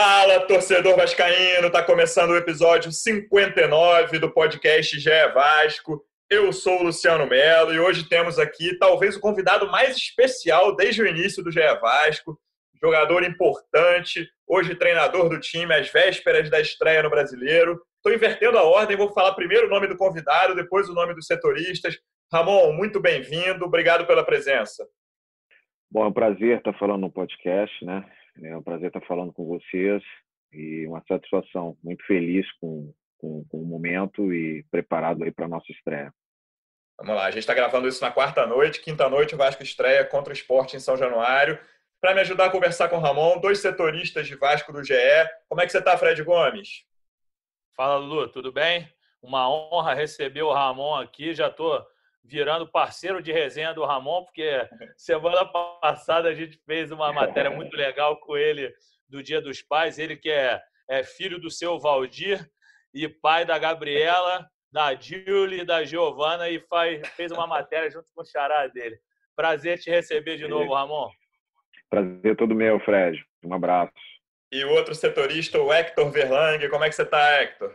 Fala, torcedor vascaíno! Tá começando o episódio 59 do podcast GE Vasco. Eu sou o Luciano Melo e hoje temos aqui talvez o convidado mais especial desde o início do GE Vasco, jogador importante, hoje treinador do time às vésperas da estreia no Brasileiro. Estou invertendo a ordem, vou falar primeiro o nome do convidado, depois o nome dos setoristas. Ramon, muito bem-vindo, obrigado pela presença. Bom, é um prazer estar falando no podcast, né? É um prazer estar falando com vocês e uma satisfação. Muito feliz com, com, com o momento e preparado aí para a nossa estreia. Vamos lá, a gente está gravando isso na quarta noite. Quinta noite, o Vasco estreia contra o esporte em São Januário. Para me ajudar a conversar com o Ramon, dois setoristas de Vasco do GE. Como é que você está, Fred Gomes? Fala, Lulu, tudo bem? Uma honra receber o Ramon aqui. Já estou virando parceiro de resenha do Ramon, porque semana passada a gente fez uma matéria muito legal com ele do Dia dos Pais. Ele que é, é filho do seu Valdir e pai da Gabriela, da Julie e da Giovana e faz, fez uma matéria junto com o xará dele. Prazer te receber de novo, Ramon. Prazer todo meu, Fred. Um abraço. E o outro setorista, o Hector Verlang. Como é que você está, Hector?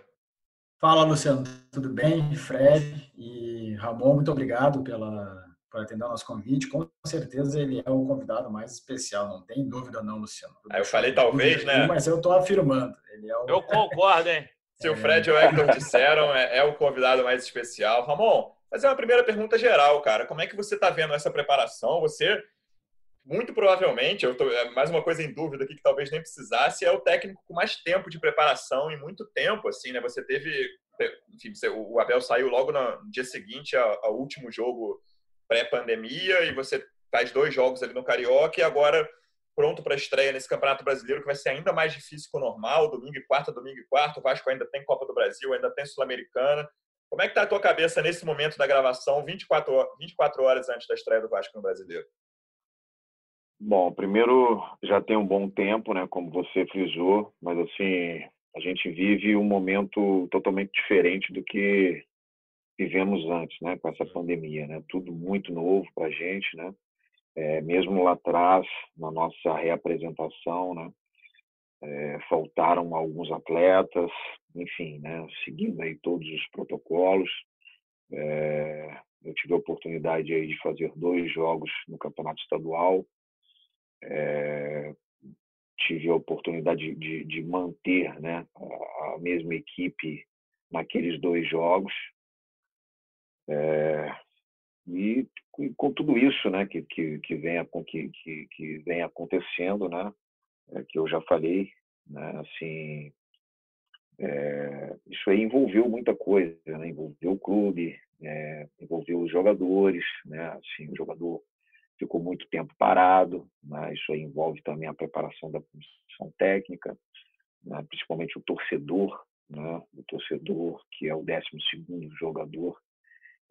Fala, Luciano. Tudo bem? Fred e Ramon, muito obrigado pela, por atender o nosso convite. Com certeza ele é o convidado mais especial, não tem dúvida não, Luciano. Aí eu falei talvez, né? Mas eu estou afirmando. Ele é o... Eu concordo, hein? Se o Fred e o Hector disseram, é, é, o convidado mais especial. Ramon, fazer uma primeira pergunta geral, cara. Como é que você está vendo essa preparação? Você, muito provavelmente, eu tô, é mais uma coisa em dúvida aqui que talvez nem precisasse, é o técnico com mais tempo de preparação em muito tempo, assim, né? Você teve, enfim, o Abel saiu logo no dia seguinte ao, último jogo pré-pandemia e você faz dois jogos ali no Carioca e agora pronto para a estreia nesse Campeonato Brasileiro, que vai ser ainda mais difícil que o normal, domingo e quarta, domingo e quarta. O Vasco ainda tem Copa do Brasil, ainda tem Sul-Americana. Como é que está a tua cabeça nesse momento da gravação, 24 horas, 24 horas antes da estreia do Vasco no Brasileiro? Bom, primeiro já tem um bom tempo, né, como você frisou, mas assim, a gente vive um momento totalmente diferente do que vivemos antes, né, com essa pandemia, né? Tudo muito novo para a gente, né? É, mesmo lá atrás, na nossa reapresentação, né, é, faltaram alguns atletas, enfim, né, seguindo aí todos os protocolos. É, eu tive a oportunidade aí de fazer dois jogos no campeonato estadual. Tive a oportunidade de, de manter né, a, a, mesma equipe naqueles dois jogos. É, e com tudo isso né, que, que, que, vem, que, que, que vem acontecendo, né, é, que eu já falei, né, assim, é, isso aí envolveu muita coisa, né, envolveu o clube, é, envolveu os jogadores, né, assim, o jogador ficou muito tempo parado, né, isso envolve também a preparação da comissão técnica, né, principalmente o torcedor, né, o torcedor que é o décimo segundo jogador,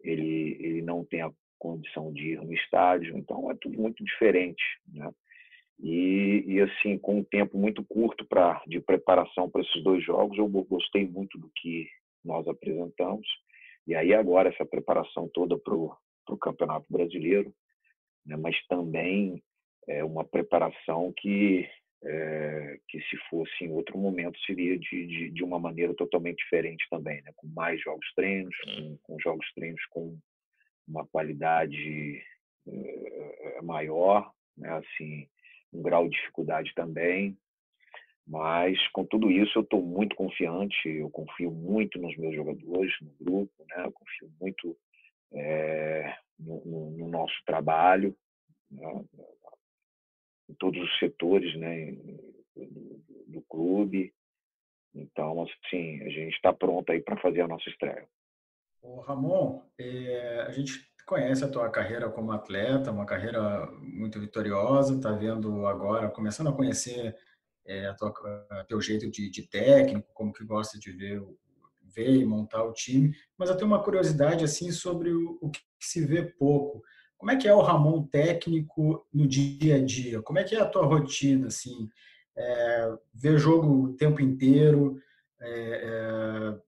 ele, ele não tem a condição de ir no estádio, então é tudo muito diferente, né? E, e assim, com um tempo muito curto para de preparação para esses dois jogos, eu gostei muito do que nós apresentamos. E aí agora essa preparação toda para o Campeonato Brasileiro, né? mas também é uma preparação que é, que se fosse em outro momento seria de, de, de, uma maneira totalmente diferente também, né? com mais jogos treinos, com, com jogos treinos com uma qualidade é, maior, né? assim, um grau de dificuldade também, mas com tudo isso eu estou muito confiante, eu confio muito nos meus jogadores, no grupo, né? eu confio muito é, no, no, no, nosso trabalho, né? em todos os setores né, do, do clube. Então, assim, a gente está pronto aí para fazer a nossa estreia. Ô, Ramon, é, a gente conhece a tua carreira como atleta, uma carreira muito vitoriosa, está vendo agora, começando a conhecer é, a tua, teu jeito de, de, técnico, como que gosta de ver, ver e montar o time. Mas eu tenho uma curiosidade assim sobre o que se vê pouco. Como é que é o Ramon técnico no dia a dia? Como é que é a tua rotina assim? É, ver jogo o tempo inteiro? É, é,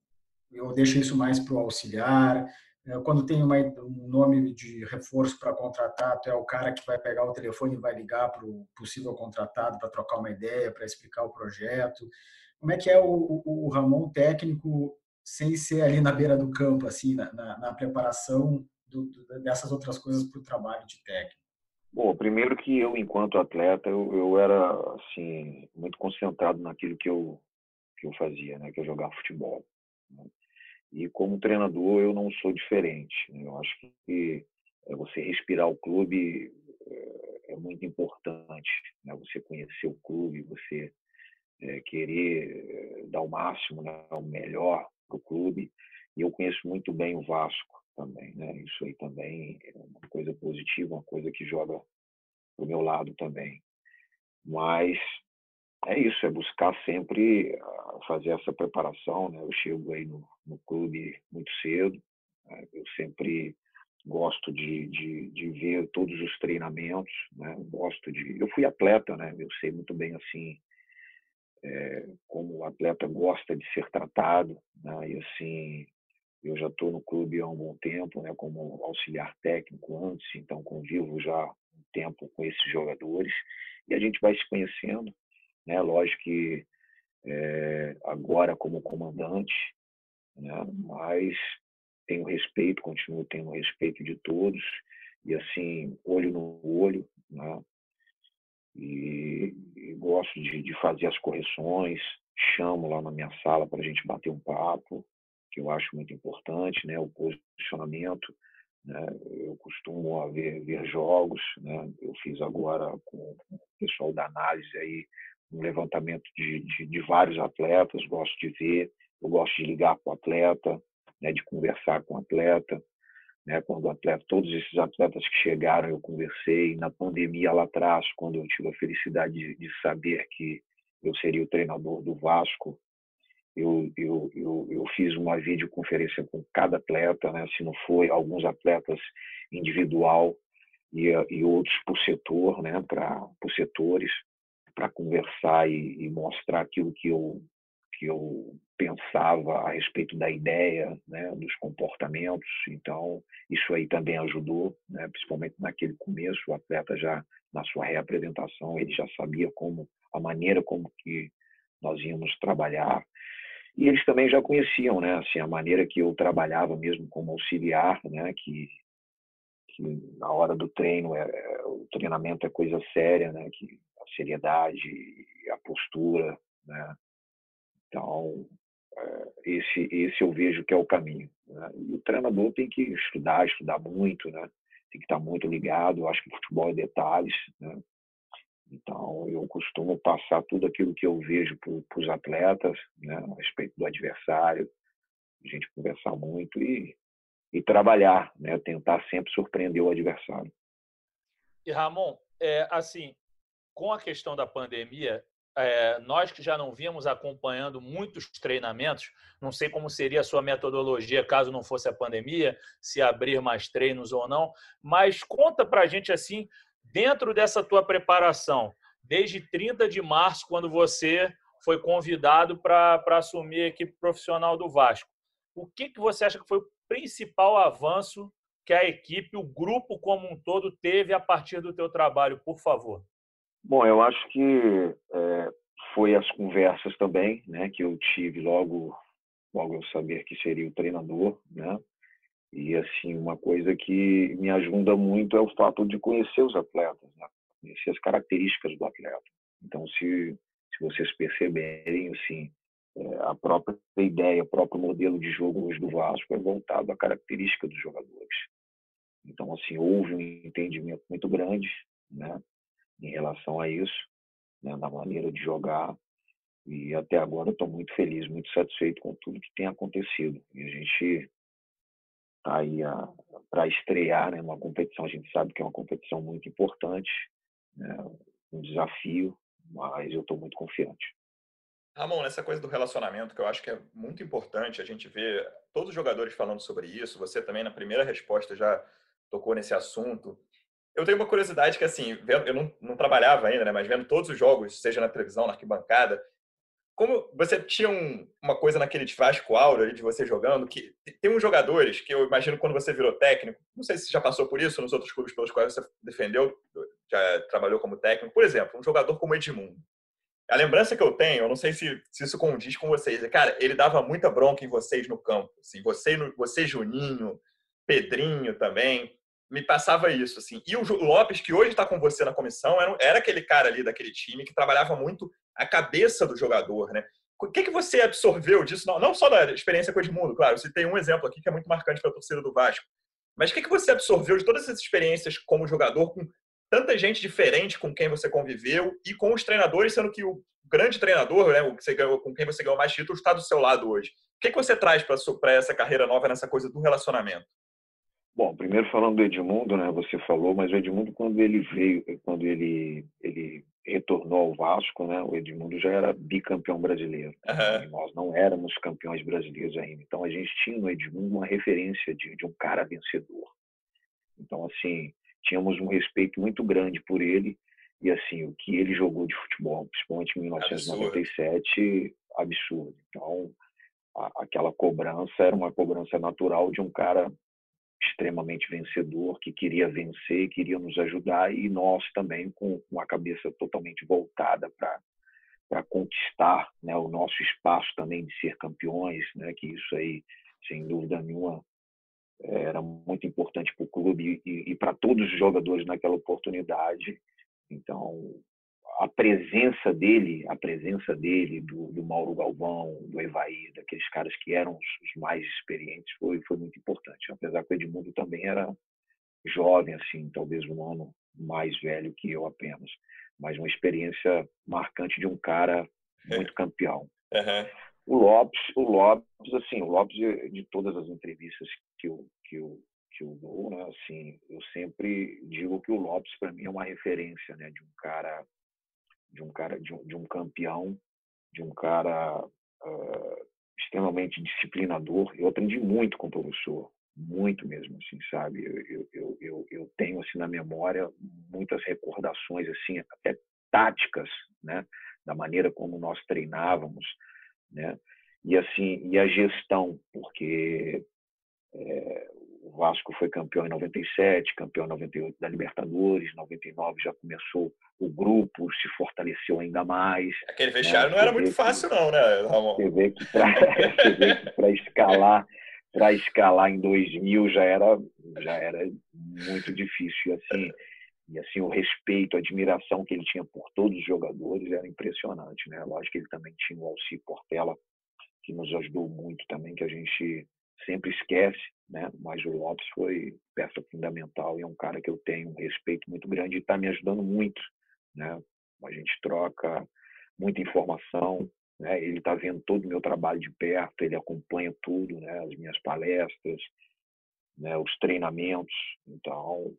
eu deixo isso mais para o auxiliar. É, quando tem uma, um nome de reforço para contratar, tu é o cara que vai pegar o telefone e vai ligar para o possível contratado para trocar uma ideia, para explicar o projeto. Como é que é o, o, o, Ramon técnico sem ser ali na beira do campo, assim, na, na, na preparação do, dessas outras coisas para o trabalho de técnico? Bom, primeiro que eu, enquanto atleta, eu, eu era assim muito concentrado naquilo que eu que eu fazia, né, que eu jogava futebol. Né? E como treinador, eu não sou diferente. Né? Eu acho que é, você respirar o clube é, é muito importante. Né? Você conhecer o clube, você é, querer dar o máximo, né? o melhor para o clube. E eu conheço muito bem o Vasco também. Né? Isso aí também é uma coisa positiva, uma coisa que joga para o meu lado também. Mas é isso, é buscar sempre ah, fazer essa preparação. Né? Eu chego aí no, no clube muito cedo, né? eu sempre gosto de, de, de, ver todos os treinamentos, né? gosto de. Eu fui atleta, né? Eu sei muito bem assim é, como o atleta gosta de ser tratado, né? E assim eu já estou no clube há um bom tempo, né? Como auxiliar técnico antes, então convivo já um tempo com esses jogadores e a gente vai se conhecendo, né? Lógico que é, agora como comandante, né? mas tenho respeito, continuo tendo respeito de todos, e assim, olho no olho, né? e, e gosto de, de, fazer as correções, chamo lá na minha sala para a gente bater um papo, que eu acho muito importante, né? o posicionamento, né? Eu costumo ver, ver jogos, né? Eu fiz agora com o pessoal da análise aí um levantamento de, de, de, vários atletas, gosto de ver, eu gosto de ligar com o atleta, né, de conversar com o atleta, né, quando o atleta, todos esses atletas que chegaram eu conversei, na pandemia lá atrás, quando eu tive a felicidade de, de saber que eu seria o treinador do Vasco, eu, eu, eu, eu fiz uma videoconferência com cada atleta, né, se não foi alguns atletas individual e, e outros por setor, né, para por setores, para conversar e, e, mostrar aquilo que eu que eu pensava a respeito da ideia, né, dos comportamentos. Então isso aí também ajudou, né, principalmente naquele começo, o atleta já na sua reapresentação ele já sabia como a maneira como que nós íamos trabalhar e eles também já conheciam, né, assim a maneira que eu trabalhava mesmo como auxiliar, né, que que na hora do treino é, é o treinamento é coisa séria, né, que seriedade e a postura, né? Então, é, esse, esse eu vejo que é o caminho. Né? E o treinador tem que estudar, estudar muito, né? Tem que estar muito ligado. Eu acho que futebol é detalhes, né? Então, eu costumo passar tudo aquilo que eu vejo para os atletas, né? A respeito do adversário, a gente conversar muito e, e trabalhar, né? Tentar sempre surpreender o adversário. E Ramon, é, assim, com a questão da pandemia, é, nós que já não vínhamos acompanhando muitos treinamentos, não sei como seria a sua metodologia caso não fosse a pandemia, se abrir mais treinos ou não, mas conta para a gente assim, dentro dessa tua preparação, desde 30 de março, quando você foi convidado para assumir a equipe profissional do Vasco, o que, que você acha que foi o principal avanço que a equipe, o grupo como um todo, teve a partir do teu trabalho, por favor? Bom, eu acho que é, foi as conversas também, né, que eu tive logo, logo eu saber que seria o treinador, né, e assim uma coisa que me ajuda muito é o fato de conhecer os atletas, né, conhecer as características do atleta. Então, se se vocês perceberem, assim, é, a própria ideia, o próprio modelo de jogo hoje do Vasco é voltado à característica dos jogadores. Então, assim, houve um entendimento muito grande, né? em relação a isso, né, na maneira de jogar. E até agora estou muito feliz, muito satisfeito com tudo que tem acontecido. E a gente está aí para estrear né, uma competição. A gente sabe que é uma competição muito importante, né, um desafio, mas eu estou muito confiante. Ramon, nessa coisa do relacionamento, que eu acho que é muito importante a gente ver todos os jogadores falando sobre isso, você também na primeira resposta já tocou nesse assunto. Eu tenho uma curiosidade que, assim, eu não, não trabalhava ainda, né, mas vendo todos os jogos, seja na televisão, na arquibancada, como você tinha um, uma coisa naquele Vasco Aura de você jogando, que tem uns jogadores que eu imagino quando você virou técnico, não sei se já passou por isso nos outros clubes pelos quais você defendeu, já trabalhou como técnico, por exemplo, um jogador como Edmundo. A lembrança que eu tenho, eu não sei se, se isso condiz com vocês, é, cara, ele dava muita bronca em vocês no campo, assim, você, você Juninho, Pedrinho também, me passava isso, assim. E o Lopes, que hoje está com você na comissão, era, era aquele cara ali daquele time que trabalhava muito a cabeça do jogador, né? O que, que você absorveu disso? Não, não só da experiência com o Edmundo, claro. Você tem um exemplo aqui que é muito marcante para a torcida do Vasco. Mas o que, que você absorveu de todas essas experiências como jogador, com tanta gente diferente com quem você conviveu e com os treinadores, sendo que o grande treinador, né, você ganhou, com quem você ganhou mais títulos, está do seu lado hoje. O que, que você traz para essa carreira nova nessa coisa do relacionamento? Bom, primeiro falando do Edmundo, né? Você falou, mas o Edmundo quando ele veio, quando ele ele retornou ao Vasco, né? O Edmundo já era bicampeão brasileiro. Uhum. nós não éramos campeões brasileiros ainda. Então a gente tinha no Edmundo uma referência de, de um cara vencedor. Então assim tínhamos um respeito muito grande por ele e assim o que ele jogou de futebol, principalmente em 1997, absurdo. absurdo. Então a, aquela cobrança era uma cobrança natural de um cara extremamente vencedor, que queria vencer, queria nos ajudar, e nós também com, com a cabeça totalmente voltada para conquistar né, o nosso espaço também de ser campeões, né, que isso aí, sem dúvida nenhuma, era muito importante para o clube e, e para todos os jogadores naquela oportunidade. Então, a presença dele, a presença dele, do, do Mauro Galvão, do Evaí, daqueles caras que eram os, mais experientes, foi, foi muito importante. Apesar que o Edmundo também era jovem, assim, talvez um ano mais velho que eu apenas, mas uma experiência marcante de um cara muito campeão. Uhum. O Lopes, o Lopes, assim, o Lopes de todas as entrevistas que eu, que eu que eu dou, né, assim, eu sempre digo que o Lopes para mim é uma referência, né, de um cara de um cara, de um, de um campeão, de um cara uh, extremamente disciplinador. Eu aprendi muito com o professor, muito mesmo, assim, sabe? Eu, eu, eu, eu tenho, assim, na memória muitas recordações, assim, até táticas, né? Da maneira como nós treinávamos, né? E, assim, e a gestão, porque é, o Vasco foi campeão em 97, campeão em 98 da Libertadores, 99 já começou o grupo, se fortaleceu ainda mais. Aquele né? vestiário né? não era muito que, fácil não, né, Ramon? Você vê que para escalar para escalar em 2000 já era já era muito difícil e assim e assim o respeito, a admiração que ele tinha por todos os jogadores era impressionante, né? Lógico que ele também tinha o Alci Portela que nos ajudou muito também, que a gente sempre esquece, né? Mas o Lopes foi peça fundamental e é um cara que eu tenho um respeito muito grande e está me ajudando muito, né? A gente troca muita informação, né? Ele está vendo todo o meu trabalho de perto, ele acompanha tudo, né? As minhas palestras, né? Os treinamentos, então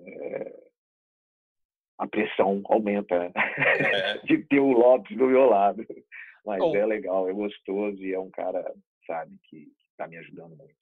é... a pressão aumenta né? é. de ter o Lopes do meu lado, mas oh. é legal, é gostoso e é um cara sabe que está me ajudando muito.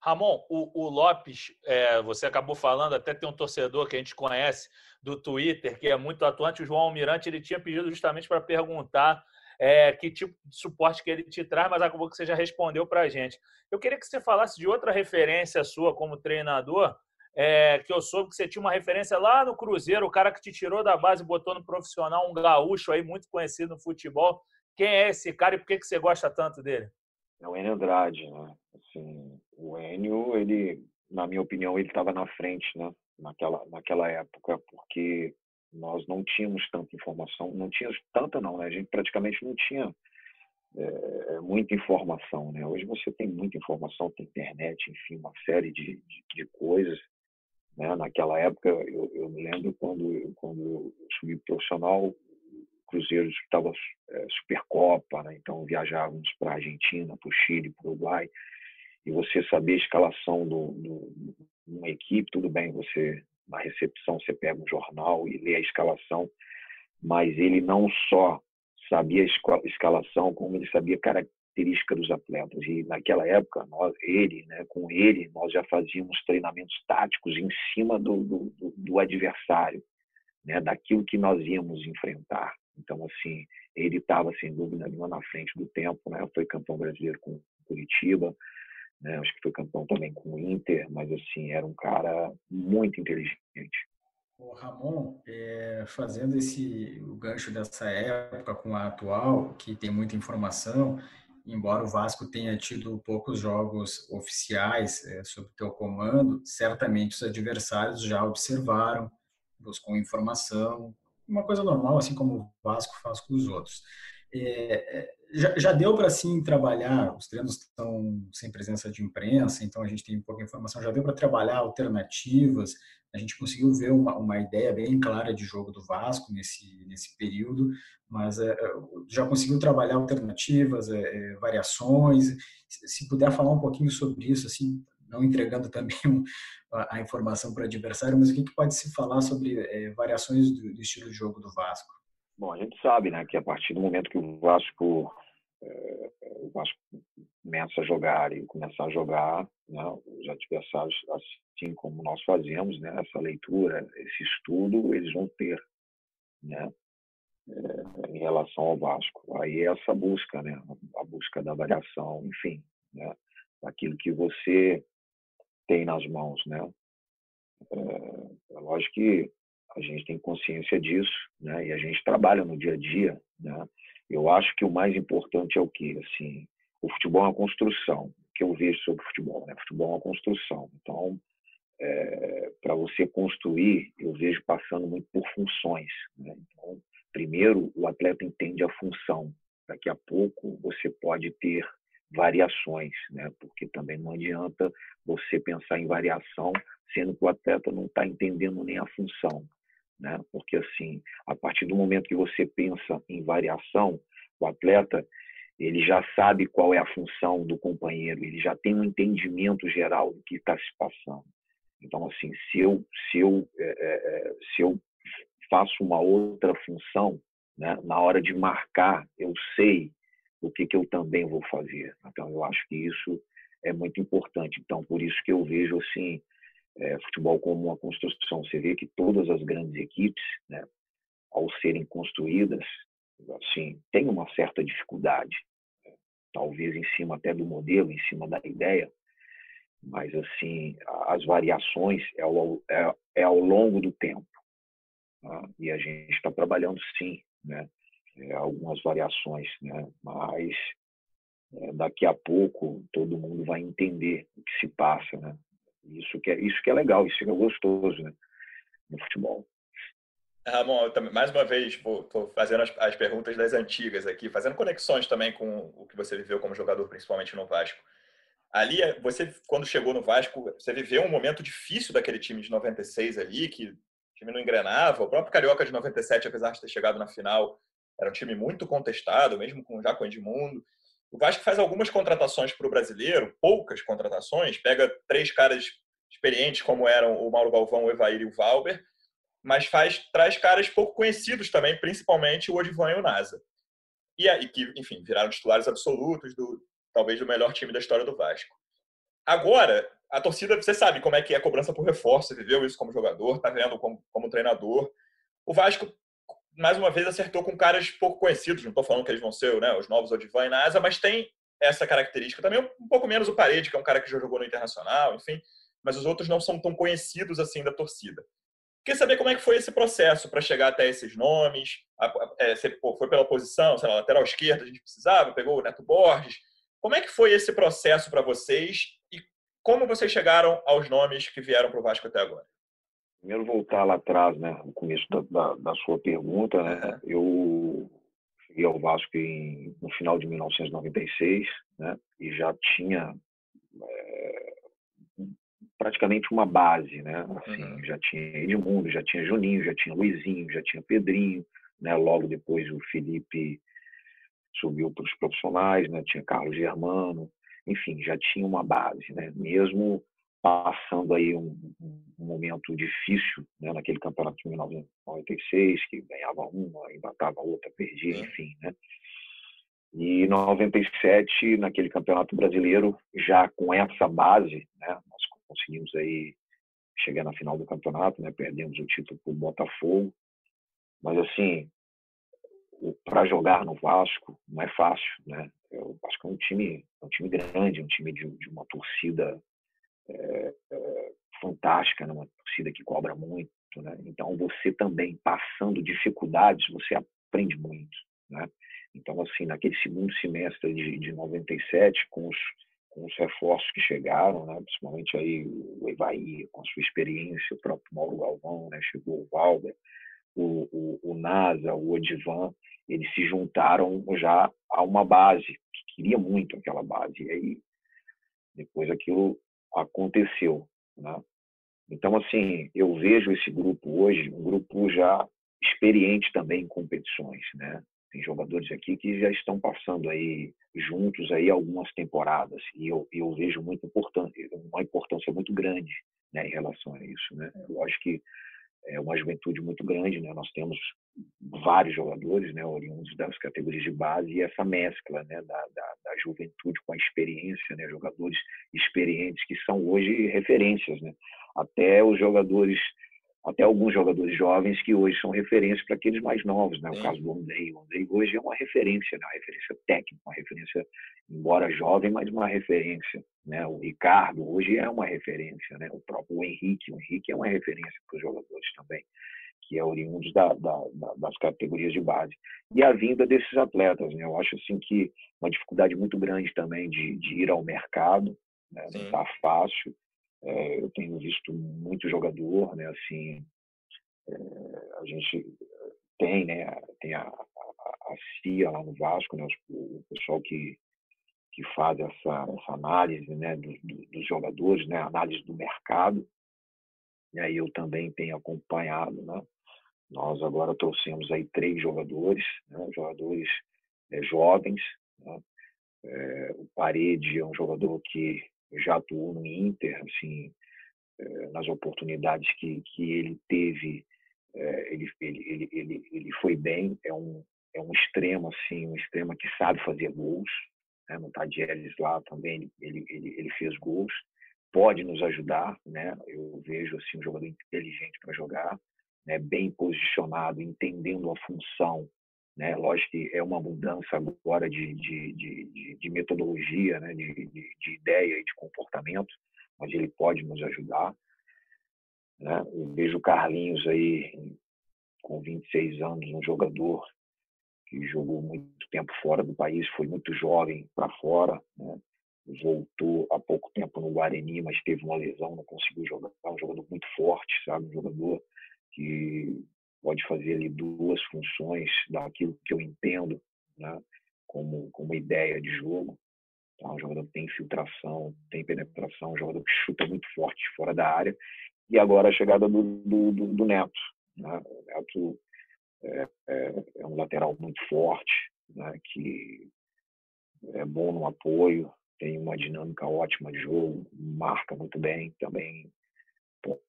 Ramon, o, o Lopes, é, você acabou falando, até tem um torcedor que a gente conhece do Twitter, que é muito atuante, o João Almirante, ele tinha pedido justamente para perguntar é, que tipo de suporte que ele te traz, mas acabou que você já respondeu para a gente. Eu queria que você falasse de outra referência sua como treinador, é, que eu soube que você tinha uma referência lá no Cruzeiro, o cara que te tirou da base e botou no profissional, um gaúcho aí muito conhecido no futebol. Quem é esse cara e por que, que você gosta tanto dele? É o Enio Andrade, né? Assim, o Enio, ele, na minha opinião, ele estava na frente, né? Naquela, naquela época, porque nós não tínhamos tanta informação, não tínhamos tanta não, né? A gente praticamente não tinha é, muita informação, né? Hoje você tem muita informação, tem internet, enfim, uma série de, de, de coisas. Né? Naquela época, eu, eu me lembro quando, quando eu subi profissional, Cruzeiro disputava é, Supercopa, né? então viajávamos para a Argentina, para o Chile, para o Uruguai, e você saber a escalação de uma equipe, tudo bem, você na recepção você pega um jornal e lê a escalação, mas ele não só sabia a escalação, como ele sabia característica dos atletas. E naquela época, nós, ele, né, com ele, nós já fazíamos treinamentos táticos em cima do, do, do adversário, né, daquilo que nós íamos enfrentar. Então, assim, ele estava, sem dúvida nenhuma, na frente do tempo. Né? Foi campeão brasileiro com Curitiba, né? acho que foi campeão também com o Inter, mas, assim, era um cara muito inteligente. O Ramon, é, fazendo esse o gancho dessa época com a atual, que tem muita informação, embora o Vasco tenha tido poucos jogos oficiais é, sob teu comando, certamente os adversários já observaram, buscam informação, uma coisa normal, assim como o Vasco faz com os outros. É, é já, já, deu para sim trabalhar, os treinos estão sem presença de imprensa, então a gente tem pouca informação, já deu para trabalhar alternativas, a gente conseguiu ver uma, uma ideia bem clara de jogo do Vasco nesse, nesse período, mas é, é já conseguiu trabalhar alternativas, é, é variações, se puder falar um pouquinho sobre isso, assim, não entregando também a informação para o adversário, mas o que, que pode se falar sobre é, variações do, do, estilo de jogo do Vasco? Bom, a gente sabe, né, que a partir do momento que o Vasco é, o Vasco começa a jogar e começar a jogar, né, os adversários, assim como nós fazemos, né, essa leitura, esse estudo, eles vão ter, né, é, em relação ao Vasco. Aí é essa busca, né, a busca da variação, enfim, né, daquilo que você tem nas mãos, né? É, é lógico que a gente tem consciência disso, né? E a gente trabalha no dia a dia, né? Eu acho que o mais importante é o que, assim, o futebol é uma construção. O que eu vejo sobre futebol, né? Futebol é uma construção. Então, é, para você construir, eu vejo passando muito por funções. Né? Então, primeiro, o atleta entende a função. Daqui a pouco, você pode ter variações, né? porque também não adianta você pensar em variação sendo que o atleta não está entendendo nem a função. Né? Porque, assim, a partir do momento que você pensa em variação, o atleta ele já sabe qual é a função do companheiro, ele já tem um entendimento geral do que está se passando. Então, assim, se eu, se eu, é, é, é, se eu faço uma outra função, né, na hora de marcar, eu sei o que, que eu também vou fazer. Então, eu acho que isso é muito importante. Então, por isso que eu vejo assim é, futebol como uma construção. Você vê que todas as grandes equipes, né, ao serem construídas, assim, tem uma certa dificuldade, né? talvez em cima até do modelo, em cima da ideia, mas assim as variações é ao, é, é ao longo do tempo. Tá? E a gente está trabalhando sim, né? É, algumas variações, né? mas é, daqui a pouco todo mundo vai entender o que se passa. Né? Isso, que é, isso que é legal, isso que é gostoso né? no futebol. Ramon, também, mais uma vez, estou fazendo as, as, perguntas das antigas aqui, fazendo conexões também com o que você viveu como jogador, principalmente no Vasco. Ali, você, quando chegou no Vasco, você viveu um momento difícil daquele time de 96 ali, que o time não engrenava. O próprio Carioca de 97, apesar de ter chegado na final, era um time muito contestado, mesmo com já com Edmundo. O Vasco faz algumas contratações para o brasileiro, poucas contratações, pega três caras experientes como eram o Mauro Galvão, o Evair e o Valber, mas faz traz caras pouco conhecidos também, principalmente o Odivan e o Nasa. E aí que, enfim, viraram titulares absolutos do talvez do melhor time da história do Vasco. Agora, a torcida, você sabe como é que é a cobrança por reforço, viveu isso como jogador, tá vendo como, como treinador. O Vasco mais uma vez, acertou com caras pouco conhecidos. Não estou falando que eles vão ser né, os novos Odivan e Nasa, mas tem essa característica. Também um pouco menos o Parede, que é um cara que já jogou no Internacional, enfim. Mas os outros não são tão conhecidos assim da torcida. Queria saber como é que foi esse processo para chegar até esses nomes. É, você pô, foi pela posição, sei lá, lateral esquerda, a gente precisava, pegou o Neto Borges. Como é que foi esse processo para vocês e como vocês chegaram aos nomes que vieram para o Vasco até agora? Primeiro voltar lá atrás, né, no começo da, da, da sua pergunta, né, eu cheguei ao Vasco em, no final de 1996, né, e já tinha é, praticamente uma base, né, assim, uhum. já tinha Edmundo, já tinha Juninho, já tinha Luizinho, já tinha Pedrinho, né, logo depois o Felipe subiu para os profissionais, né, tinha Carlos Germano, enfim, já tinha uma base, né, mesmo passando aí um, um momento difícil né, naquele campeonato de 1996, que ganhava uma, empatava outra, perdia, enfim. Né? E em 97, naquele campeonato brasileiro, já com essa base, né, nós conseguimos aí chegar na final do campeonato, né, perdemos o título para o Botafogo. Mas, assim, para jogar no Vasco não é fácil, né? O Vasco é um time, é um time grande, um time de, de uma torcida fantástica, né? uma torcida que cobra muito, né? Então você também passando dificuldades, você aprende muito, né? Então assim, naquele segundo semestre de, de 97, com os com os reforços que chegaram, né? principalmente aí o Evaí, com a sua experiência, o próprio Mauro Galvão, né? chegou o Valber, o, o, o NASA, o Odivan, eles se juntaram já a uma base, que queria muito aquela base. E aí, depois aquilo aconteceu. Né? Então, assim, eu vejo esse grupo hoje, um grupo já experiente também em competições, né? Tem jogadores aqui que já estão passando aí juntos aí algumas temporadas e eu, eu vejo muito importante, uma importância muito grande né, em relação a isso, né? Lógico que é uma juventude muito grande, né? Nós temos vários jogadores, né, oriundos das categorias de base e essa mescla, né, da, da, da, juventude com a experiência, né, jogadores experientes que são hoje referências, né? Até os jogadores até alguns jogadores jovens que hoje são referências para aqueles mais novos, né? O caso do Andrei. O Andrei hoje é uma referência, né? uma referência técnica, uma referência, embora jovem, mas uma referência, né? O Ricardo hoje é uma referência, né? O próprio Henrique, o Henrique é uma referência para os jogadores também, que é oriundos da, da, da, das categorias de base. E a vinda desses atletas, né? Eu acho assim que uma dificuldade muito grande também de, de ir ao mercado, né? Não está fácil é, eu tenho visto muito jogador, né? Assim, é, a gente tem, né? Tem a, a, a CIA lá no Vasco, né? O pessoal que que faz essa, essa análise, né? Do, do, dos jogadores, né? Análise do mercado. E aí eu também tenho acompanhado, né? Nós agora trouxemos aí três jogadores, né? jogadores é, jovens. Né? É, o Parede é um jogador que já atuou no Inter, assim, eh, nas oportunidades que, que ele teve, eh, ele, ele, ele, ele, foi bem, é um, é um extremo, assim, um extremo que sabe fazer gols, né? no Tadieres lá também ele, ele, ele fez gols, pode nos ajudar, né? eu vejo assim, um jogador inteligente para jogar, né? bem posicionado, entendendo a função né? Lógico que é uma mudança agora de, de, de, de metodologia, né? de, de, de, ideia e de comportamento, mas ele pode nos ajudar. Né? Eu vejo o Carlinhos aí, com 26 anos, um jogador que jogou muito tempo fora do país, foi muito jovem para fora, né? voltou há pouco tempo no Guarani, mas teve uma lesão, não conseguiu jogar. Um jogador muito forte, sabe? Um jogador que pode fazer ali duas funções daquilo que eu entendo né, como, como ideia de jogo. Tá? Um jogador que tem infiltração, tem penetração, um jogador que chuta muito forte fora da área. E agora a chegada do, do, do, do Neto. Né? O Neto é, é, é, um lateral muito forte, né? que é bom no apoio, tem uma dinâmica ótima de jogo, marca muito bem, também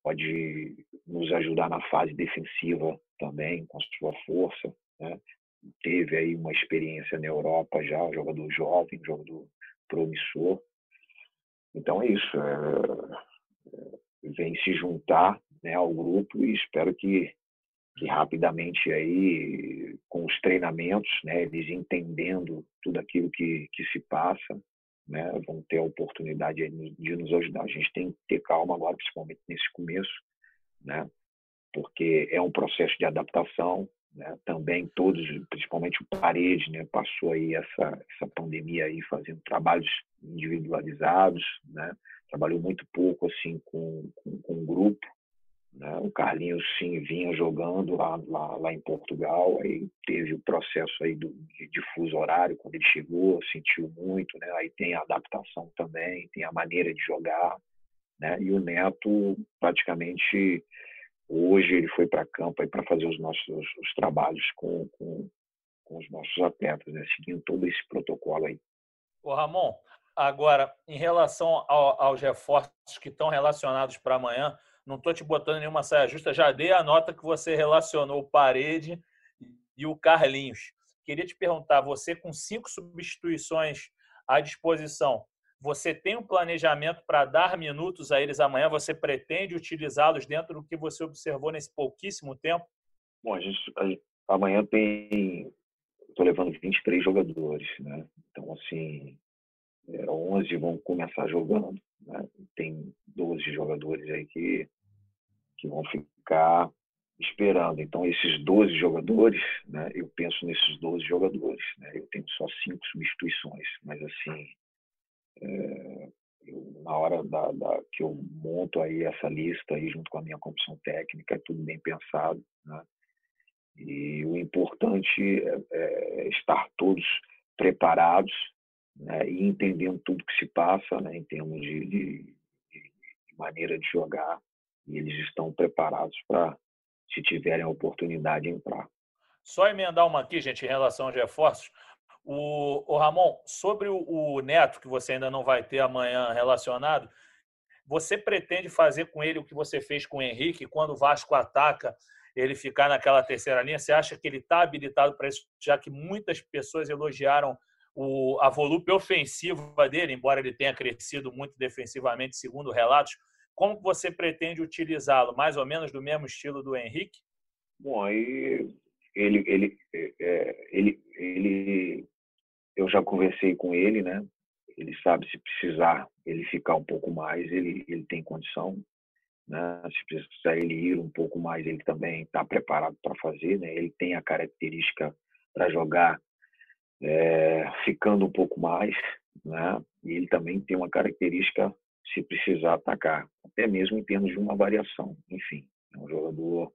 pode nos ajudar na fase defensiva também, com sua força. Né? Teve aí uma experiência na Europa já, jogador jovem, jogador promissor. Então é isso. É, é, vem se juntar né, ao grupo e espero que, que rapidamente aí, com os treinamentos, né, eles entendendo tudo aquilo que, que se passa, né, vão ter a oportunidade de nos ajudar. A gente tem que ter calma agora, principalmente nesse começo, né, porque é um processo de adaptação. Né, também todos, principalmente o Parede, né, passou aí essa, essa pandemia aí fazendo trabalhos individualizados, né, trabalhou muito pouco assim com, com, com grupo, né? O Carlinhos sim vinha jogando lá, lá, lá, em Portugal, aí teve o processo aí do, de, fuso horário quando ele chegou, sentiu muito, né? Aí tem a adaptação também, tem a maneira de jogar, né? E o Neto praticamente hoje ele foi para campo para fazer os nossos os trabalhos com, com, com, os nossos atletas, né? Seguindo todo esse protocolo aí. O Ramon, agora em relação ao, aos reforços que estão relacionados para amanhã não estou te botando nenhuma saia justa, já dei a nota que você relacionou o Parede e o Carlinhos. Queria te perguntar, você com cinco substituições à disposição, você tem um planejamento para dar minutos a eles amanhã? Você pretende utilizá-los dentro do que você observou nesse pouquíssimo tempo? Bom, a gente, a, amanhã tem. Estou levando 23 jogadores, né? Então, assim, é, 11 vão começar jogando, né? Tem 12 jogadores aí que, que vão ficar esperando. Então, esses 12 jogadores, né? Eu penso nesses 12 jogadores, né? Eu tenho só cinco substituições, mas assim é, eu, na hora da, da, que eu monto aí essa lista aí junto com a minha comissão técnica, é tudo bem pensado, né? E o importante é, é estar todos preparados né? e entendendo tudo que se passa, né? Em termos de, de, de maneira de jogar, e eles estão preparados para, se tiverem a oportunidade, entrar. Só emendar uma aqui, gente, em relação aos reforços. O, o Ramon, sobre o, o, Neto, que você ainda não vai ter amanhã relacionado, você pretende fazer com ele o que você fez com o Henrique, quando o Vasco ataca, ele ficar naquela terceira linha? Você acha que ele está habilitado para isso, já que muitas pessoas elogiaram o, a volúpia ofensiva dele, embora ele tenha crescido muito defensivamente, segundo relatos? Como você pretende utilizá-lo? Mais ou menos do mesmo estilo do Henrique? Bom, aí ele, ele, é, é, ele, ele, eu já conversei com ele, né? Ele sabe se precisar ele ficar um pouco mais, ele, ele tem condição, né? Se precisar ele ir um pouco mais, ele também está preparado para fazer, né? Ele tem a característica para jogar é, ficando um pouco mais, né? E ele também tem uma característica se precisar atacar, até mesmo em termos de uma variação. Enfim, é um jogador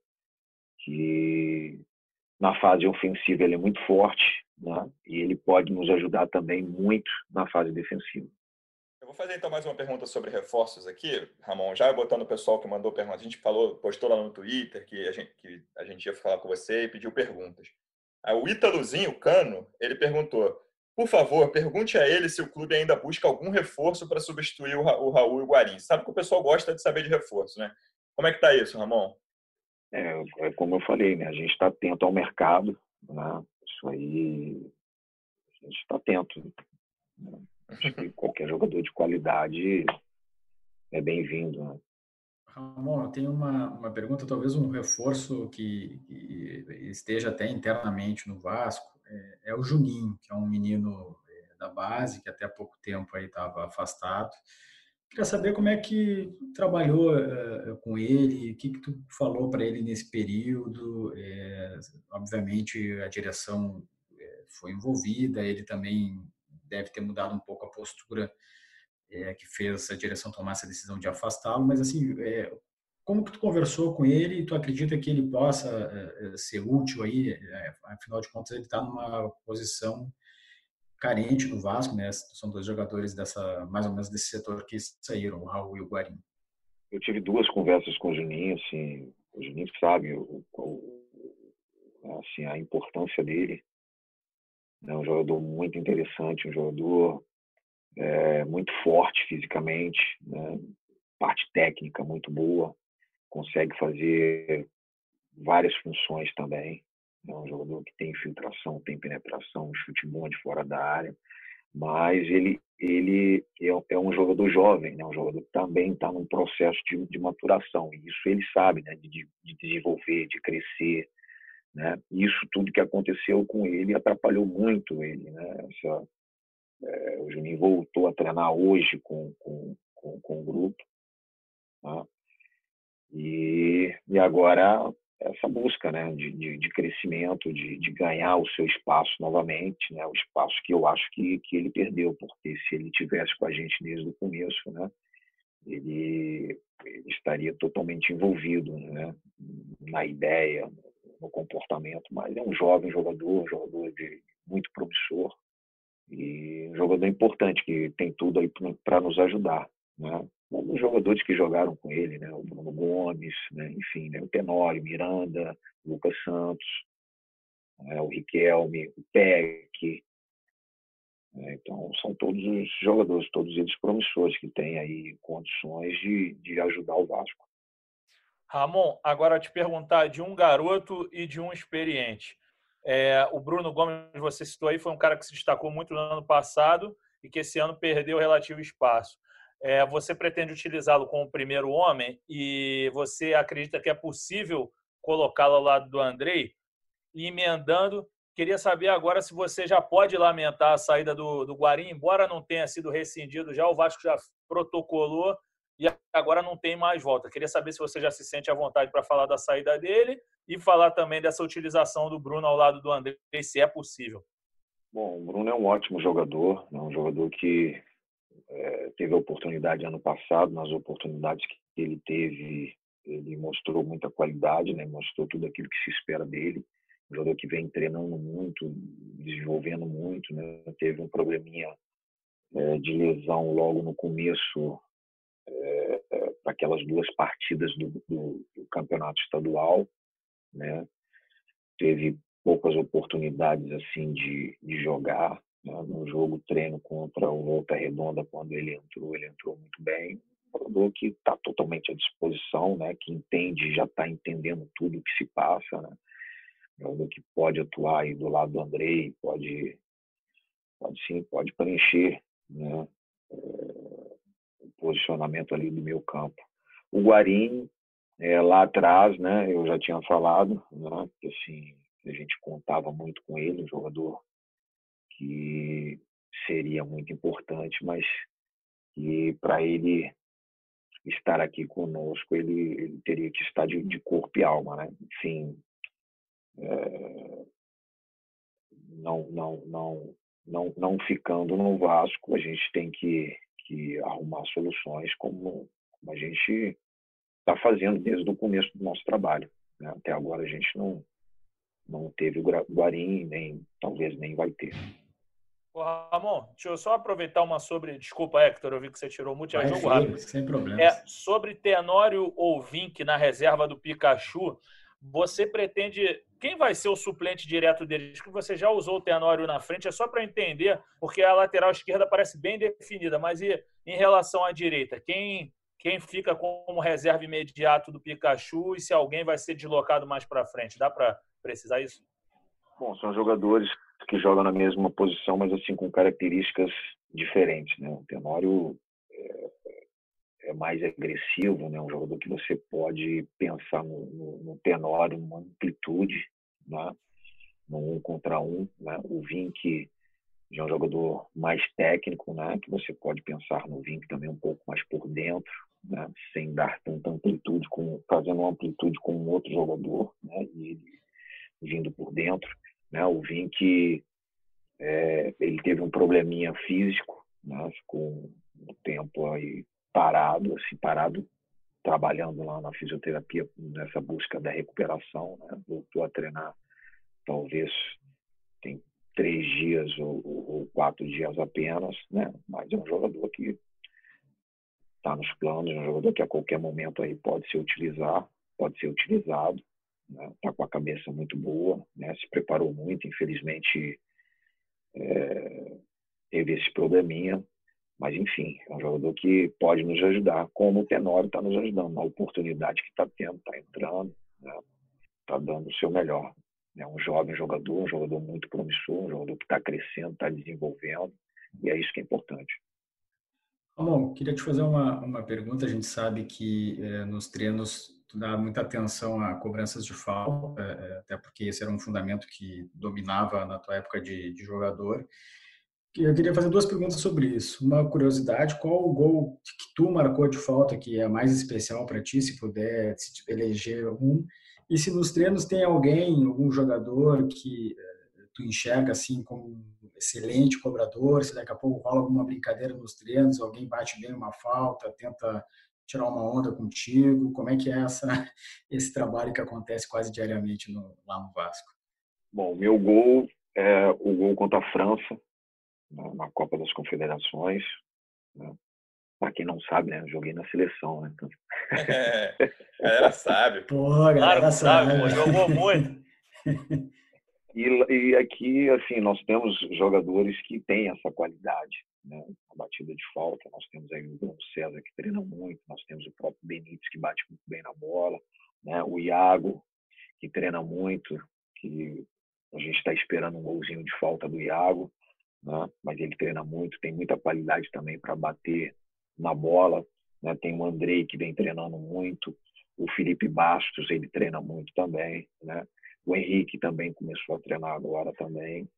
que na fase ofensiva ele é muito forte, né? E ele pode nos ajudar também muito na fase defensiva. Eu vou fazer então mais uma pergunta sobre reforços aqui, Ramon. Já botando o pessoal que mandou perguntas. A gente falou, postou lá no Twitter que a gente, que a gente ia falar com você e pediu perguntas. O Ítalozinho, Cano, ele perguntou: por favor, pergunte a ele se o clube ainda busca algum reforço para substituir o, Ra o Raul e o Guarim. Sabe que o pessoal gosta de saber de reforço, né? Como é que tá isso, Ramon? É, é como eu falei, né? A gente está atento ao mercado, né? Isso aí, a gente está atento. Né? Acho que qualquer jogador de qualidade é bem-vindo. Né? Ramon, eu tenho uma, uma pergunta, talvez um reforço que, esteja até internamente no Vasco, é, é, o Juninho, que é um menino é, da base, que até pouco tempo aí estava afastado, Queria saber como é que trabalhou uh, com ele, o que, que tu falou para ele nesse período. É, obviamente, a direção é, foi envolvida, ele também deve ter mudado um pouco a postura é, que fez a direção tomar essa decisão de afastá-lo, mas assim, como que tu conversou com ele e tu acredita que ele possa ser útil aí? afinal de contas, ele está numa posição carente do Vasco, né? São dois jogadores dessa, mais ou menos desse setor que saíram, o Raul e o Guarim. Eu tive duas conversas com o Juninho, assim, o Juninho sabe o, o, assim, a importância dele. É um jogador muito interessante, um jogador é, muito forte fisicamente, né? parte técnica muito boa, consegue fazer várias funções também. É um jogador que tem infiltração, tem penetração, chute bom de fora da área, mas ele ele é, é um jogador jovem, né? um jogador que também está num processo de, de, maturação. E isso ele sabe, né? de, de desenvolver, de crescer. Né? Isso tudo que aconteceu com ele atrapalhou muito ele. Né? Essa, é, o Juninho voltou a treinar hoje com, com, com, com o grupo. Tá? E, e agora essa busca né, de, de, de crescimento, de, de, ganhar o seu espaço novamente, né, o espaço que eu acho que, que ele perdeu, porque se ele tivesse com a gente desde o começo, né, ele, ele estaria totalmente envolvido né, na ideia, no comportamento, mas é um jovem jogador, um jogador de, muito promissor e um jogador importante que tem tudo aí para nos ajudar. Né? alguns jogadores que jogaram com ele, né? O Bruno Gomes, né? enfim, né? o Tenório, Miranda, Lucas Santos, né? o Riquelme, o Peck. Né? Então, são todos os jogadores, todos eles promissores que têm aí condições de, de ajudar o Vasco. Ramon, agora te perguntar de um garoto e de um experiente. É, o Bruno Gomes, você citou aí, foi um cara que se destacou muito no ano passado e que esse ano perdeu relativo espaço. É, você pretende utilizá-lo como primeiro homem e você acredita que é possível colocá-lo ao lado do Andrei? E emendando, queria saber agora se você já pode lamentar a saída do, do Guarim, embora não tenha sido rescindido já, o Vasco já protocolou e agora não tem mais volta. Queria saber se você já se sente à vontade para falar da saída dele e falar também dessa utilização do Bruno ao lado do André, se é possível. Bom, o Bruno é um ótimo jogador, é um jogador que é, teve a oportunidade ano passado, nas oportunidades que ele teve, ele mostrou muita qualidade, né? mostrou tudo aquilo que se espera dele. Um jogador que vem treinando muito, desenvolvendo muito, né? teve um probleminha é, de lesão logo no começo é, para aquelas duas partidas do, do, do, campeonato estadual, né? Teve poucas oportunidades assim de, de jogar. Né? No jogo treino contra o Volta Redonda, quando ele entrou, ele entrou muito bem. Um jogador que está totalmente à disposição, né? Que entende, já está entendendo tudo o que se passa, né? Um jogador que pode atuar aí do lado do Andrei, pode, pode sim, pode preencher, né? É, posicionamento ali do meu campo. O Guarim, é, lá atrás, né, eu já tinha falado, né, que assim, a gente contava muito com ele, um jogador que seria muito importante, mas que para ele estar aqui conosco, ele, ele, teria que estar de, de corpo e alma, né? Enfim, é, não, não, não, não, não ficando no Vasco, a gente tem que que arrumar soluções como, como a gente está fazendo desde o começo do nosso trabalho. Né? Até agora a gente não, não teve o Guarim, nem talvez nem vai ter. Ô, Ramon, deixa eu só aproveitar uma sobre. Desculpa, Hector, eu vi que você tirou muito, é jogo rápido. Sem problema. É, sobre Tenório ou Vink na reserva do Pikachu, você pretende. Quem vai ser o suplente direto deles? Que você já usou o Tenório na frente, é só para entender, porque a lateral esquerda parece bem definida, mas e em relação à direita? Quem, quem fica como reserva imediato do Pikachu e se alguém vai ser deslocado mais para frente? Dá para precisar isso? Bom, são jogadores que jogam na mesma posição, mas assim com características diferentes. Né? O Tenório é, é mais agressivo, né? um jogador que você pode pensar no, no, no Tenório, uma amplitude, né? no um contra um. Né? O Vink já é um jogador mais técnico, né? que você pode pensar no Vink também um pouco mais por dentro, né? sem dar tanta amplitude, com, fazendo uma amplitude com um outro jogador, né? e ele vindo por dentro. Né? O Vink é, ele teve um probleminha físico, né? ficou um tempo aí parado, assim, parado trabalhando lá na fisioterapia nessa busca da recuperação, né? voltou a treinar talvez tem três dias ou, ou, quatro dias apenas, né? Mas é um jogador que está nos planos, é um jogador que a qualquer momento aí pode ser utilizar, pode ser utilizado, está né? Com a cabeça muito boa, né? Se preparou muito, infelizmente é, teve esse probleminha, mas, enfim, é um jogador que pode nos ajudar, como o Tenório está nos ajudando, na oportunidade que está tendo, está entrando, está né? dando o seu melhor. É um jovem jogador, um jogador muito promissor, um jogador que está crescendo, está desenvolvendo, e é isso que é importante. Ramon, queria te fazer uma, uma pergunta. A gente sabe que é, nos treinos tu dá muita atenção a cobranças de falta, é, até porque esse era um fundamento que dominava na tua época de, de jogador. Eu queria fazer duas perguntas sobre isso. Uma curiosidade, qual o gol que tu marcou de falta que é mais especial para ti, se puder eleger um? E se nos treinos tem alguém, algum jogador que eh, tu enxerga assim como excelente cobrador, se daqui a pouco rola alguma brincadeira nos treinos, alguém bate bem uma falta, tenta tirar uma onda contigo, como é que é essa, esse trabalho que acontece quase diariamente no, lá no Vasco? Bom, meu gol é o gol contra a França, na Copa das Confederações. Né? Para quem não sabe, né? Eu joguei na seleção, né? Então... É, ela sabe. Porra, claro, sabe, pô, jogou muito. E, e, aqui, assim, nós temos jogadores que têm essa qualidade, né? A batida de falta, nós temos aí o Bruno César que treina muito, nós temos o próprio Benítez que bate muito bem na bola, né? O Iago, que treina muito, que a gente está esperando um golzinho de falta do Iago, né? mas ele treina muito, tem muita qualidade também para bater na bola. Né? Tem o Andrei, que vem treinando muito, o Felipe Bastos, ele treina muito também. Né? O Henrique também começou a treinar agora também.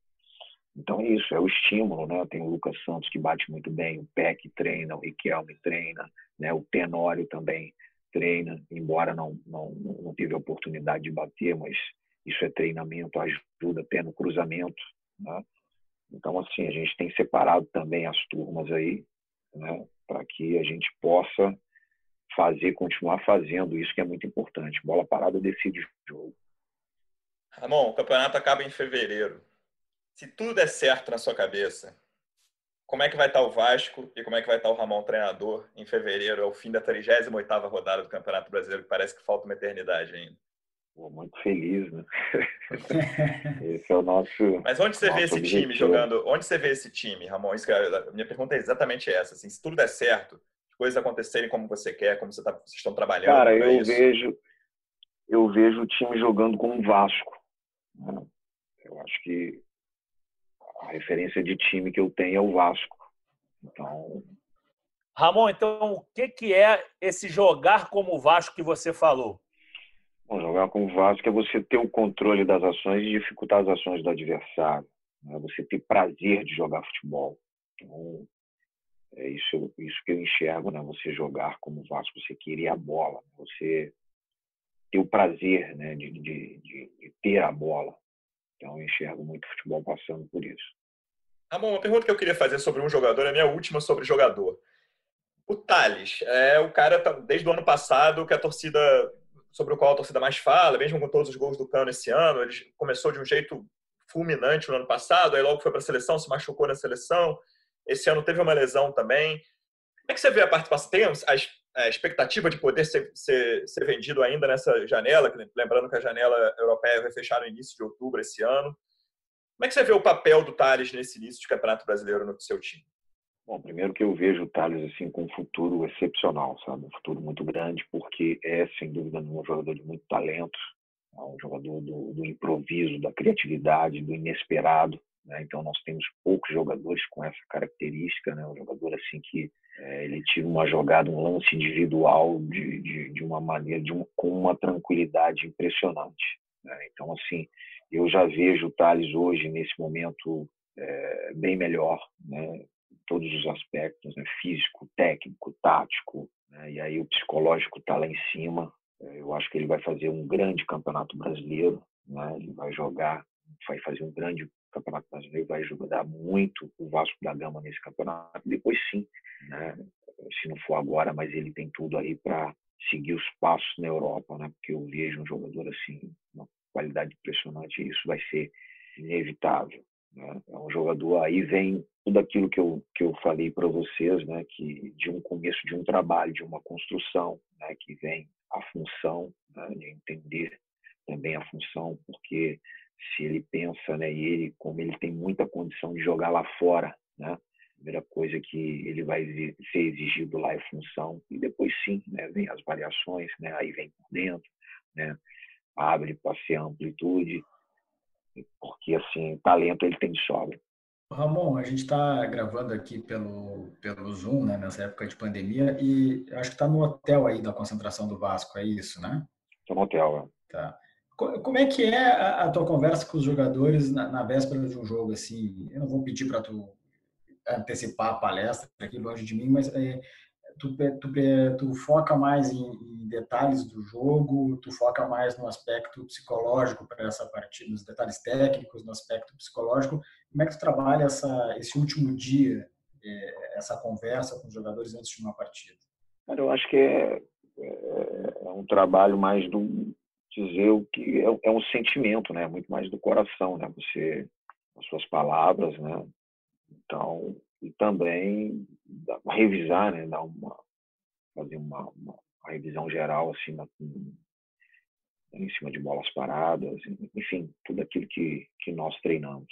Então é isso, é o estímulo, né? Tem o Lucas Santos que bate muito bem, o Peck treina, o Riquelme treina, né? O Tenório também treina, embora não, não, não tive a oportunidade de bater, mas isso é treinamento, ajuda até no cruzamento, né? Então, assim, a gente tem separado também as turmas aí, né? Para que a gente possa fazer, continuar fazendo isso que é muito importante. Bola parada decide o jogo. Ramon, o campeonato acaba em fevereiro. Se tudo der certo na sua cabeça, como é que vai estar o Vasco e como é que vai estar o Ramon treinador em fevereiro, ao fim da 38ª rodada do Campeonato Brasileiro, que parece que falta uma eternidade ainda? Pô, muito feliz, né? esse é o nosso. Mas onde você vê esse objetivo. time jogando? Onde você vê esse time, Ramon? Isso, a minha pergunta é exatamente essa. Assim, se tudo der certo, coisas acontecerem como você quer, como você tá, vocês estão trabalhando. Cara, eu isso. vejo, eu vejo o time jogando como Vasco. Né? Eu acho que a referência de time que eu tenho é o Vasco. Então. Ramon, então o que, que é esse jogar como o Vasco que você falou? Bom, jogar como o Vasco é você ter o controle das ações e dificultar as ações do adversário. Né? Você ter prazer de jogar futebol. Então, é isso, isso que eu enxergo, né? Você jogar como Vasco, você querer a bola, você ter o prazer, né? De, de, de, de ter a bola. Então, eu enxergo muito futebol passando por isso. Ramon, uma pergunta que eu queria fazer sobre um jogador a minha última sobre jogador. O Thales, é o cara, tá, desde o ano passado, que a torcida, sobre o qual a torcida mais fala, mesmo com todos os gols do Cano esse ano, ele começou de um jeito fulminante no ano passado, aí logo foi para a seleção, se machucou na seleção, esse ano teve uma lesão também. Como é que você vê a participação? Tem a expectativa de poder ser, ser, ser vendido ainda nessa janela? Lembrando que a janela europeia vai fechar no início de outubro esse ano. Como é que você vê o papel do Thales nesse início de Campeonato Brasileiro no seu time? Bom, primeiro que eu vejo o Thales assim com um futuro excepcional, sabe? Um futuro muito grande, porque é, sem dúvida, um jogador de muito talento, é um jogador do, do improviso, da criatividade, do inesperado. Né? Então nós temos poucos jogadores com essa característica, né? Um jogador assim que é, ele tira uma jogada, um lance individual de, de, de uma maneira, de um, com uma tranquilidade impressionante. Né? Então assim, eu já vejo o Thales hoje nesse momento é, bem melhor, né? Todos os aspectos, né? Físico, técnico, tático, né? e aí o psicológico está lá em cima. É, eu acho que ele vai fazer um grande campeonato brasileiro, né? Ele vai jogar, vai fazer um grande Campeonato Brasileiro vai ajudar muito o Vasco da Gama nesse campeonato. Depois sim, né? se não for agora, mas ele tem tudo aí para seguir os passos na Europa, né? Porque eu vejo um jogador assim, uma qualidade impressionante, e isso vai ser inevitável. Né? É um jogador aí vem tudo aquilo que eu que eu falei para vocês, né? Que de um começo de um trabalho, de uma construção, né? Que vem a função, né? de entender também a função, porque se ele pensa, né, e ele, como ele tem muita condição de jogar lá fora, né, a primeira coisa que ele vai ser exigido lá é função, e depois sim, né, vem as variações, né, aí vem por dentro, né, abre para ser amplitude, porque assim, talento ele tem de sobra. Ramon, a gente está gravando aqui pelo, pelo Zoom, né, nessa época de pandemia, e acho que está no hotel aí da concentração do Vasco, é isso, né? Estou no hotel, é. Tá. Como é que é a, tua conversa com os jogadores na, na, véspera de um jogo? Assim, eu não vou pedir para tu antecipar a palestra aqui longe de mim, mas é, tu, tu, tu, foca mais em, em, detalhes do jogo, tu foca mais no aspecto psicológico para essa partida, nos detalhes técnicos, no aspecto psicológico. Como é que tu trabalha essa, esse último dia, é, essa conversa com os jogadores antes de uma partida? Cara, eu acho que é, é, é um trabalho mais do dizer o que é, é, um sentimento, né? Muito mais do coração, né? Você, as suas palavras, né? Então, e também revisar, né? Dar uma, fazer uma, uma, revisão geral, na, em cima de bolas paradas, enfim, tudo aquilo que, que nós treinamos.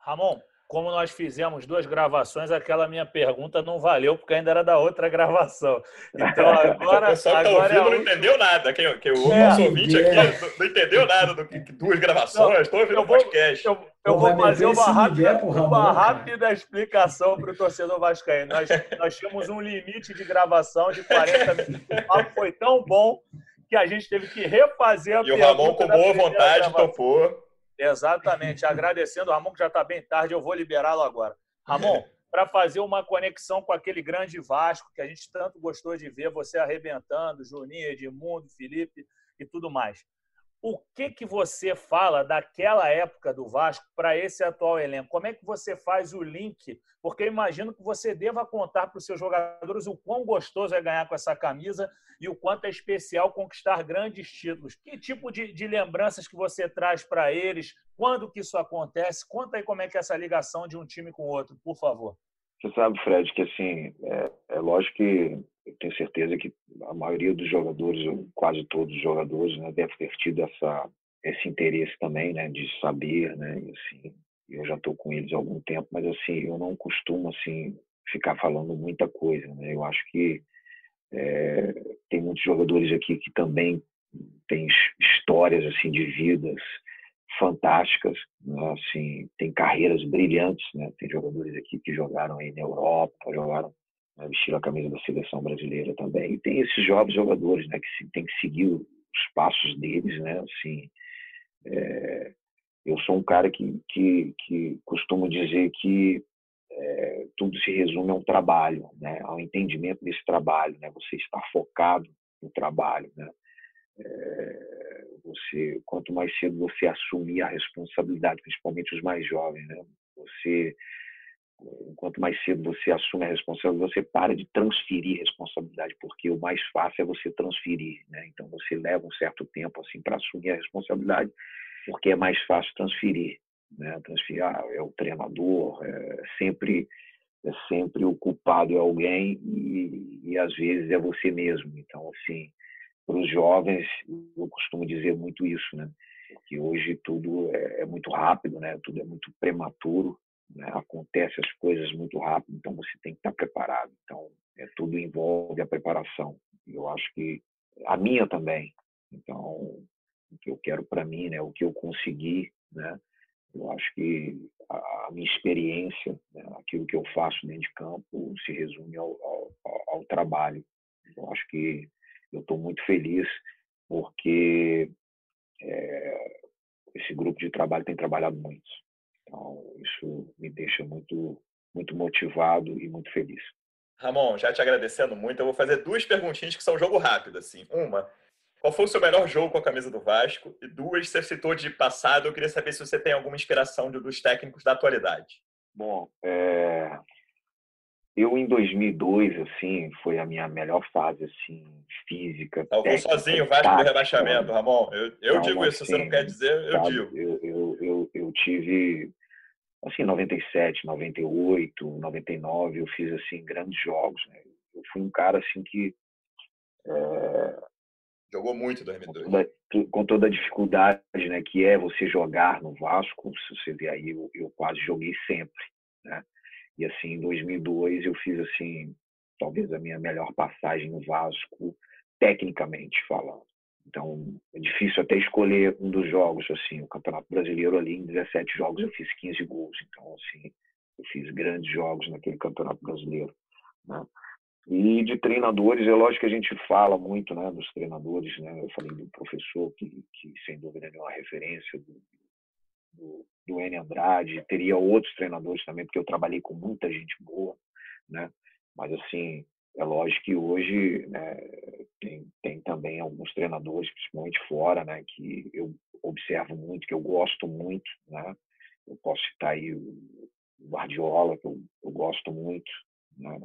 Ramon, como nós fizemos duas gravações, aquela minha pergunta não valeu, porque ainda era da outra gravação. Então agora. o pessoal que está ouvindo é... não entendeu nada. Quem, quem, o é, nosso ouvinte é. aqui não entendeu nada do que duas gravações. Estou ouvindo o podcast. Eu, eu vou fazer uma rápida, uma rápida explicação para o torcedor Vascaíno. Nós, nós tínhamos um limite de gravação de 40 minutos. O papo foi tão bom que a gente teve que refazer a E o Ramon, com boa vontade, gravação. topou. Exatamente. Agradecendo o Ramon, que já está bem tarde, eu vou liberá-lo agora. Ramon, para fazer uma conexão com aquele grande Vasco que a gente tanto gostou de ver, você arrebentando, Juninho, Edmundo, Felipe e tudo mais o que que você fala daquela época do Vasco para esse atual elenco? Como é que você faz o link? Porque eu imagino que você deva contar para os seus jogadores o quão gostoso é ganhar com essa camisa e o quanto é especial conquistar grandes títulos. Que tipo de, de lembranças que você traz para eles? Quando que isso acontece? Conta aí como é que é essa ligação de um time com o outro, por favor. Você sabe, Fred, que assim, é, é lógico que eu tenho certeza que a maioria dos jogadores, quase todos os jogadores, né, deve ter tido essa, esse interesse também, né, de saber, né, e assim, eu já estou com eles há algum tempo, mas assim, eu não costumo assim ficar falando muita coisa, né, eu acho que é, tem muitos jogadores aqui que também têm histórias assim de vidas fantásticas, né? assim, tem carreiras brilhantes, né? Tem jogadores aqui que jogaram aí na Europa, jogaram, né? vestiram a camisa da seleção brasileira também. E tem esses jovens jogadores, né? Que tem que seguir os passos deles, né? Assim, é... eu sou um cara que, que, que costumo dizer que é, tudo se resume a um trabalho, né? Ao entendimento desse trabalho, né? Você está focado no trabalho, né? É, você, quanto mais cedo você assumir a responsabilidade, principalmente os mais jovens, né? Você, quanto mais cedo você assume a responsabilidade, você para de transferir responsabilidade, porque o mais fácil é você transferir, né? Então você leva um certo tempo assim para assumir a responsabilidade, porque é mais fácil transferir, né? Transferir ah, é o treinador, é sempre é sempre o culpado é alguém e, e às vezes é você mesmo. Então assim para os jovens, eu costumo dizer muito isso, né? Que hoje tudo é, é muito rápido, né? Tudo é muito prematuro, né? acontece as coisas muito rápido, então você tem que estar preparado. Então, é, tudo envolve a preparação. Eu acho que a minha também. Então, o que eu quero para mim, né? O que eu consegui, né? Eu acho que a, minha experiência, né? aquilo que eu faço dentro de campo, se resume ao, ao, ao trabalho. Eu acho que eu estou muito feliz porque é, esse grupo de trabalho tem trabalhado muito. Então, isso me deixa muito, muito motivado e muito feliz. Ramon, já te agradecendo muito, eu vou fazer duas perguntinhas que são jogo rápido. Assim. Uma, qual foi o seu melhor jogo com a camisa do Vasco? E duas, você citou de passado, eu queria saber se você tem alguma inspiração dos técnicos da atualidade. Bom, é, eu, em 2002, assim, foi a minha melhor fase, assim, física. Salvou sozinho o Vasco do rebaixamento, Ramon. Eu, eu digo isso, assim, você não quer dizer, eu sabe, digo. Eu, eu, eu, eu tive, assim, 97, 98, 99, eu fiz, assim, grandes jogos, né? Eu fui um cara, assim, que... É, Jogou muito 2002. Com toda, com toda, a dificuldade, né, que é você jogar no Vasco, se você ver aí, eu, eu quase joguei sempre, né? E assim, em 2002 eu fiz assim, talvez a minha melhor passagem no Vasco, tecnicamente falando. Então, é difícil até escolher um dos jogos, assim, o Campeonato Brasileiro ali, em 17 jogos eu fiz 15 gols. Então, assim, eu fiz grandes jogos naquele Campeonato Brasileiro, né? E de treinadores, é lógico que a gente fala muito, né, dos treinadores, né? Eu falei do professor que, que sem dúvida é uma referência do, do, do N Andrade, teria outros treinadores também, porque eu trabalhei com muita gente boa, né? Mas assim, é lógico que hoje né, tem, tem também alguns treinadores, principalmente fora, né, que eu observo muito, que eu gosto muito, né? Eu posso citar aí o Guardiola, que eu, eu gosto muito, né?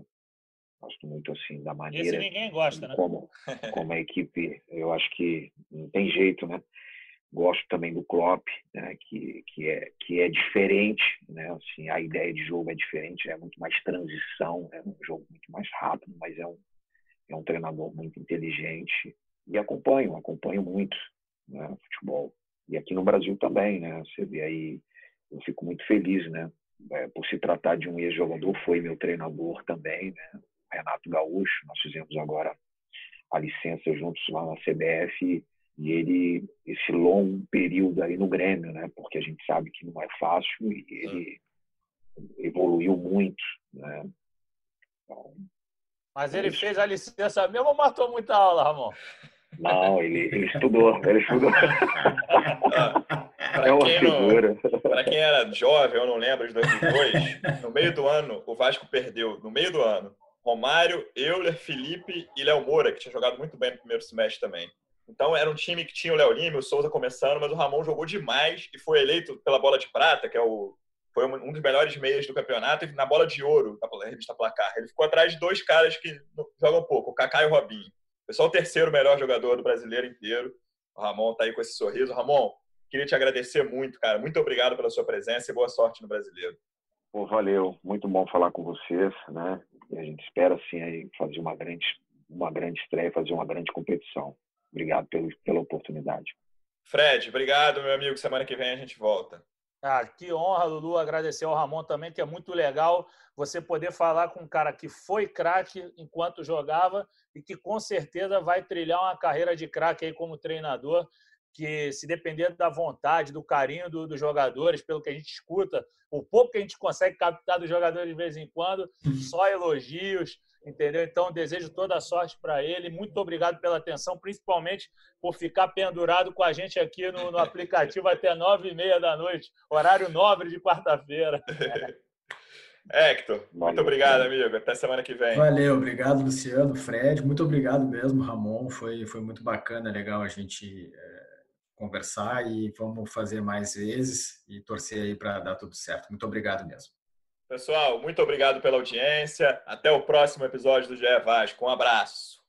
Gosto muito assim da maneira. Esse ninguém gosta, né? Como, como a equipe, eu acho que não tem jeito, né? Gosto também do Klopp, né, que, que, é, que é diferente, né, assim, a ideia de jogo é diferente, é muito mais transição, é um jogo muito mais rápido, mas é um, é um treinador muito inteligente e acompanho, acompanho muito né, futebol. E aqui no Brasil também, né, você vê aí, eu fico muito feliz, né, é, por se tratar de um ex-jogador, foi meu treinador também, né? Renato Gaúcho. Nós fizemos agora a licença juntos lá na CBF e ele esse longo período aí no Grêmio, né? Porque a gente sabe que não é fácil e ele evoluiu muito, né? Então, Mas ele isso. fez a licença mesmo ou matou muita aula, Ramon? Não, ele, ele estudou, ele estudou. é uma figura. Para quem era jovem, eu não lembro, de 2002, no meio do ano, o Vasco perdeu, no meio do ano, Romário, Euler, Felipe e Léo Moura, que tinha jogado muito bem no primeiro semestre também. Então era um time que tinha o Léo Lima, o Souza começando, mas o Ramon jogou demais e foi eleito pela bola de prata, que é o foi um dos melhores meias do campeonato, e na bola de ouro da revista Placar. Ele ficou atrás de dois caras que jogam pouco, o Kaká e o Robinho. Foi só o terceiro melhor jogador do brasileiro inteiro. O Ramon tá aí com esse sorriso. Ramon, queria te agradecer muito, cara. Muito obrigado pela sua presença e boa sorte no brasileiro. Pô, valeu. Muito bom falar com vocês, né? E a gente espera, sim, aí fazer uma grande, uma grande estreia, fazer uma grande competição. Obrigado pelo, pela oportunidade. Fred, obrigado, meu amigo. Semana que vem a gente volta. Ah, que honra, Lulu, agradecer ao Ramon também, que é muito legal você poder falar com um cara que foi craque enquanto jogava e que com certeza vai trilhar uma carreira de craque aí como treinador, que se depender da vontade, do carinho do, dos jogadores, pelo que a gente escuta, o pouco que a gente consegue captar dos jogadores de vez em quando, só elogios, entendeu? Então, desejo toda a sorte para ele. Muito obrigado pela atenção, principalmente por ficar pendurado com a gente aqui no, no aplicativo até nove e meia da noite, horário nobre de quarta-feira. Hector, muito obrigado, amigo. Até semana que vem. Valeu, obrigado, Luciano, Fred. Muito obrigado mesmo, Ramon. Foi, foi muito bacana, legal a gente é, conversar e vamos fazer mais vezes e torcer aí para dar tudo certo. Muito obrigado mesmo. Pessoal, muito obrigado pela audiência. Até o próximo episódio do GE Vasco. Um abraço.